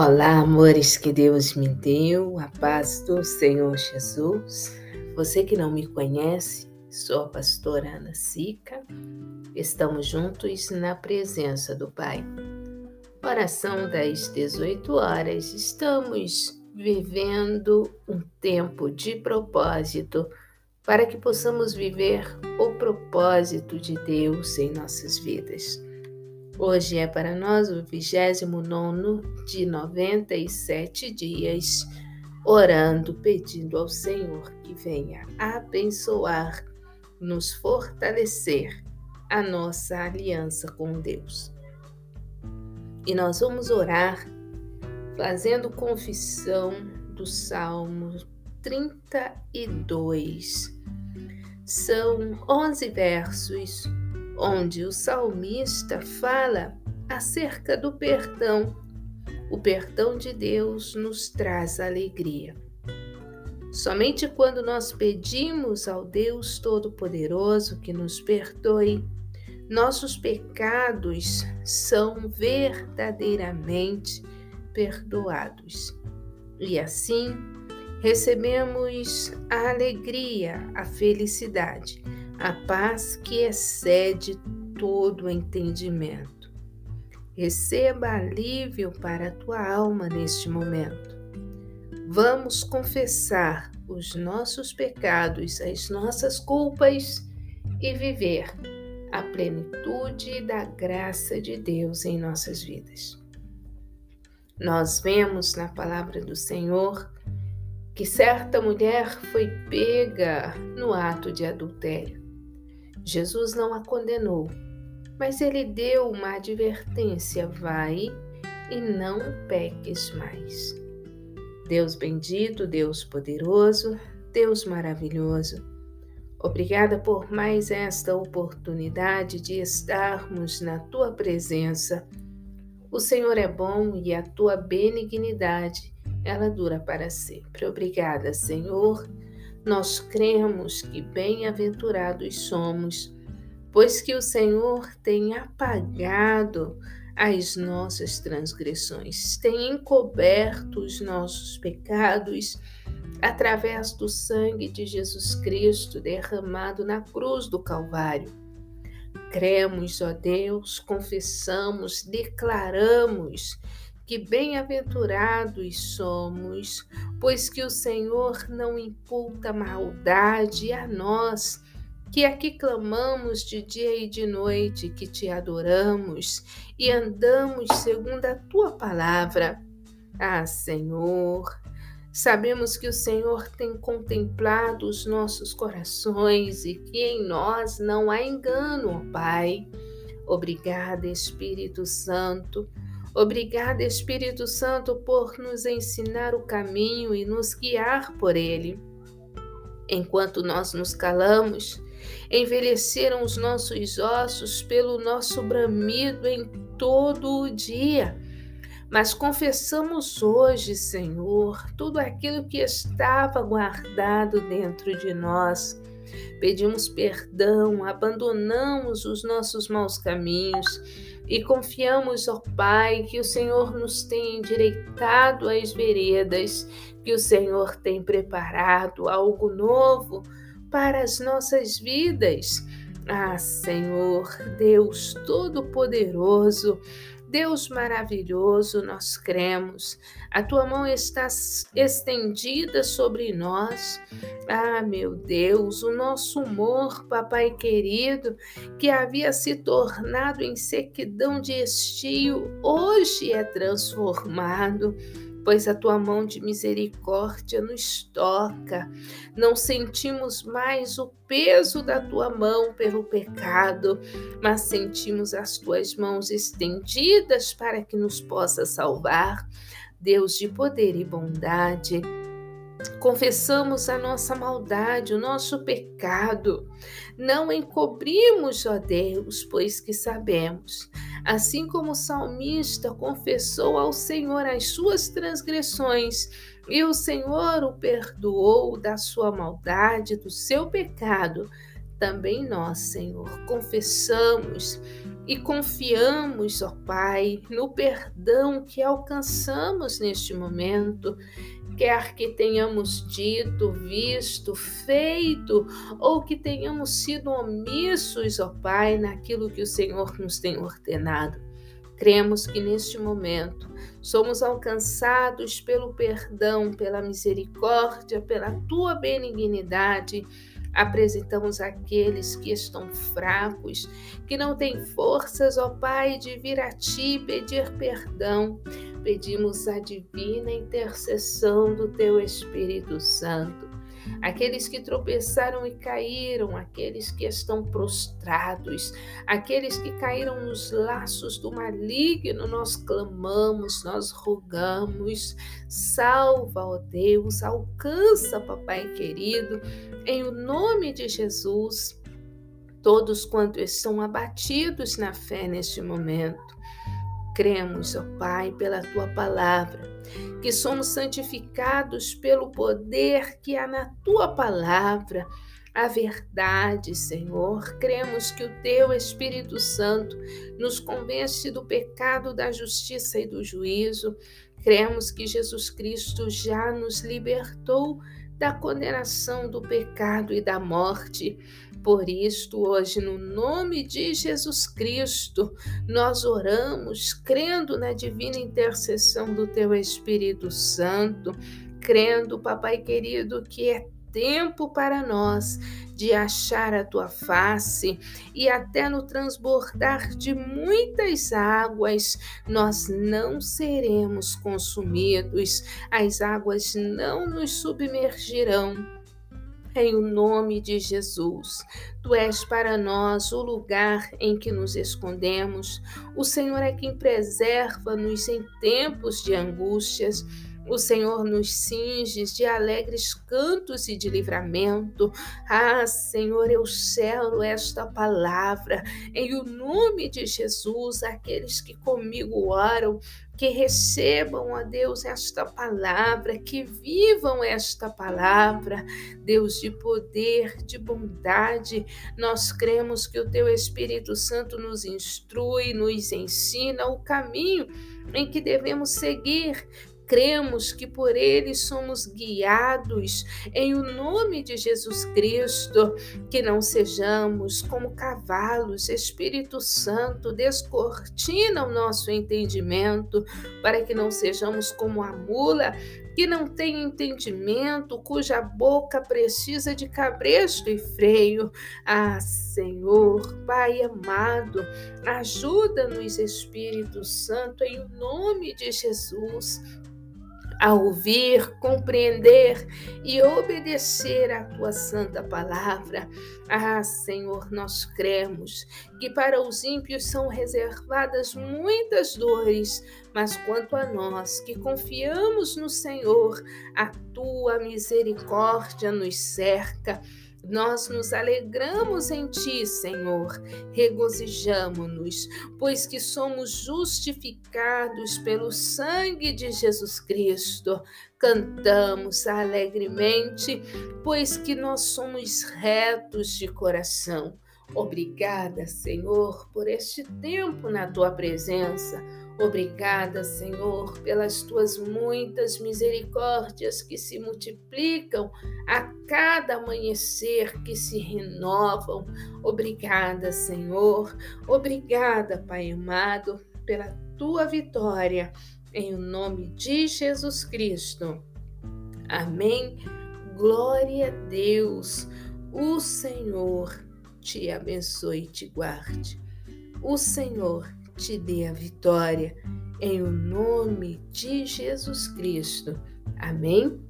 Olá, amores que Deus me deu, a paz do Senhor Jesus. Você que não me conhece, sou a pastora Ana Sica. Estamos juntos na presença do Pai. Oração das 18 horas. Estamos vivendo um tempo de propósito para que possamos viver o propósito de Deus em nossas vidas. Hoje é para nós o 29 de 97 dias, orando, pedindo ao Senhor que venha abençoar, nos fortalecer a nossa aliança com Deus. E nós vamos orar fazendo confissão do Salmo 32. São 11 versos onde o salmista fala acerca do perdão. O perdão de Deus nos traz alegria. Somente quando nós pedimos ao Deus Todo-Poderoso que nos perdoe, nossos pecados são verdadeiramente perdoados. E assim recebemos a alegria, a felicidade a paz que excede todo entendimento. Receba alívio para a tua alma neste momento. Vamos confessar os nossos pecados, as nossas culpas e viver a plenitude da graça de Deus em nossas vidas. Nós vemos na palavra do Senhor que certa mulher foi pega no ato de adultério. Jesus não a condenou, mas ele deu uma advertência: vai e não peques mais. Deus bendito, Deus poderoso, Deus maravilhoso, obrigada por mais esta oportunidade de estarmos na tua presença. O Senhor é bom e a tua benignidade, ela dura para sempre. Obrigada, Senhor nós cremos que bem-aventurados somos, pois que o Senhor tem apagado as nossas transgressões, tem encoberto os nossos pecados através do sangue de Jesus Cristo derramado na cruz do Calvário. Cremos, ó Deus, confessamos, declaramos que bem-aventurados somos, pois que o Senhor não imputa maldade a nós, que aqui clamamos de dia e de noite, que te adoramos e andamos segundo a tua palavra. Ah, Senhor, sabemos que o Senhor tem contemplado os nossos corações e que em nós não há engano, ó Pai. Obrigada, Espírito Santo Obrigada, Espírito Santo, por nos ensinar o caminho e nos guiar por ele. Enquanto nós nos calamos, envelheceram os nossos ossos pelo nosso bramido em todo o dia. Mas confessamos hoje, Senhor, tudo aquilo que estava guardado dentro de nós. Pedimos perdão, abandonamos os nossos maus caminhos e confiamos, ó Pai, que o Senhor nos tem endireitado as veredas, que o Senhor tem preparado algo novo para as nossas vidas. Ah, Senhor, Deus Todo-Poderoso, Deus maravilhoso, nós cremos. A tua mão está estendida sobre nós. Ah, meu Deus, o nosso humor, papai querido, que havia se tornado em sequidão de estio, hoje é transformado pois a tua mão de misericórdia nos toca. Não sentimos mais o peso da tua mão pelo pecado, mas sentimos as tuas mãos estendidas para que nos possa salvar. Deus de poder e bondade, confessamos a nossa maldade, o nosso pecado. Não encobrimos, ó Deus, pois que sabemos. Assim como o salmista confessou ao Senhor as suas transgressões, e o Senhor o perdoou da sua maldade, do seu pecado, também nós, Senhor, confessamos e confiamos, ó Pai, no perdão que alcançamos neste momento quer que tenhamos dito, visto, feito, ou que tenhamos sido omissos, ó Pai, naquilo que o Senhor nos tem ordenado. Cremos que neste momento somos alcançados pelo perdão, pela misericórdia, pela tua benignidade. Apresentamos aqueles que estão fracos, que não têm forças, ó Pai, de vir a Ti pedir perdão pedimos a divina intercessão do Teu Espírito Santo. Aqueles que tropeçaram e caíram, aqueles que estão prostrados, aqueles que caíram nos laços do maligno, nós clamamos, nós rogamos. Salva, ó Deus, alcança, Papai querido, em o nome de Jesus, todos quantos estão abatidos na fé neste momento cremos, ó Pai, pela tua palavra, que somos santificados pelo poder que há na tua palavra, a verdade, Senhor. Cremos que o teu Espírito Santo nos convence do pecado, da justiça e do juízo. Cremos que Jesus Cristo já nos libertou da condenação do pecado e da morte. Por isto, hoje, no nome de Jesus Cristo, nós oramos, crendo na divina intercessão do Teu Espírito Santo, crendo, Papai querido, que é tempo para nós de achar a tua face e até no transbordar de muitas águas nós não seremos consumidos, as águas não nos submergirão em o nome de Jesus. Tu és para nós o lugar em que nos escondemos. O Senhor é quem preserva-nos em tempos de angústias. O Senhor nos cinge de alegres cantos e de livramento. Ah, Senhor, eu selo esta palavra em o nome de Jesus, aqueles que comigo oram, que recebam, ó Deus, esta palavra, que vivam esta palavra, Deus de poder, de bondade. Nós cremos que o Teu Espírito Santo nos instrui, nos ensina o caminho em que devemos seguir cremos que por ele somos guiados em o nome de Jesus Cristo, que não sejamos como cavalos, Espírito Santo, descortina o nosso entendimento, para que não sejamos como a mula que não tem entendimento, cuja boca precisa de cabresto e freio. Ah, Senhor, Pai amado, ajuda-nos, Espírito Santo, em nome de Jesus a ouvir, compreender e obedecer à tua santa palavra. Ah, Senhor, nós cremos que para os ímpios são reservadas muitas dores, mas quanto a nós que confiamos no Senhor, a tua misericórdia nos cerca nós nos alegramos em Ti, Senhor, regozijamo-nos, pois que somos justificados pelo sangue de Jesus Cristo. Cantamos alegremente, pois que nós somos retos de coração. Obrigada, Senhor, por este tempo na Tua presença. Obrigada, Senhor, pelas tuas muitas misericórdias que se multiplicam a cada amanhecer que se renovam. Obrigada, Senhor. Obrigada, Pai amado, pela tua vitória. Em nome de Jesus Cristo. Amém. Glória a Deus. O Senhor te abençoe e te guarde. O Senhor te dê a vitória, em o nome de Jesus Cristo. Amém?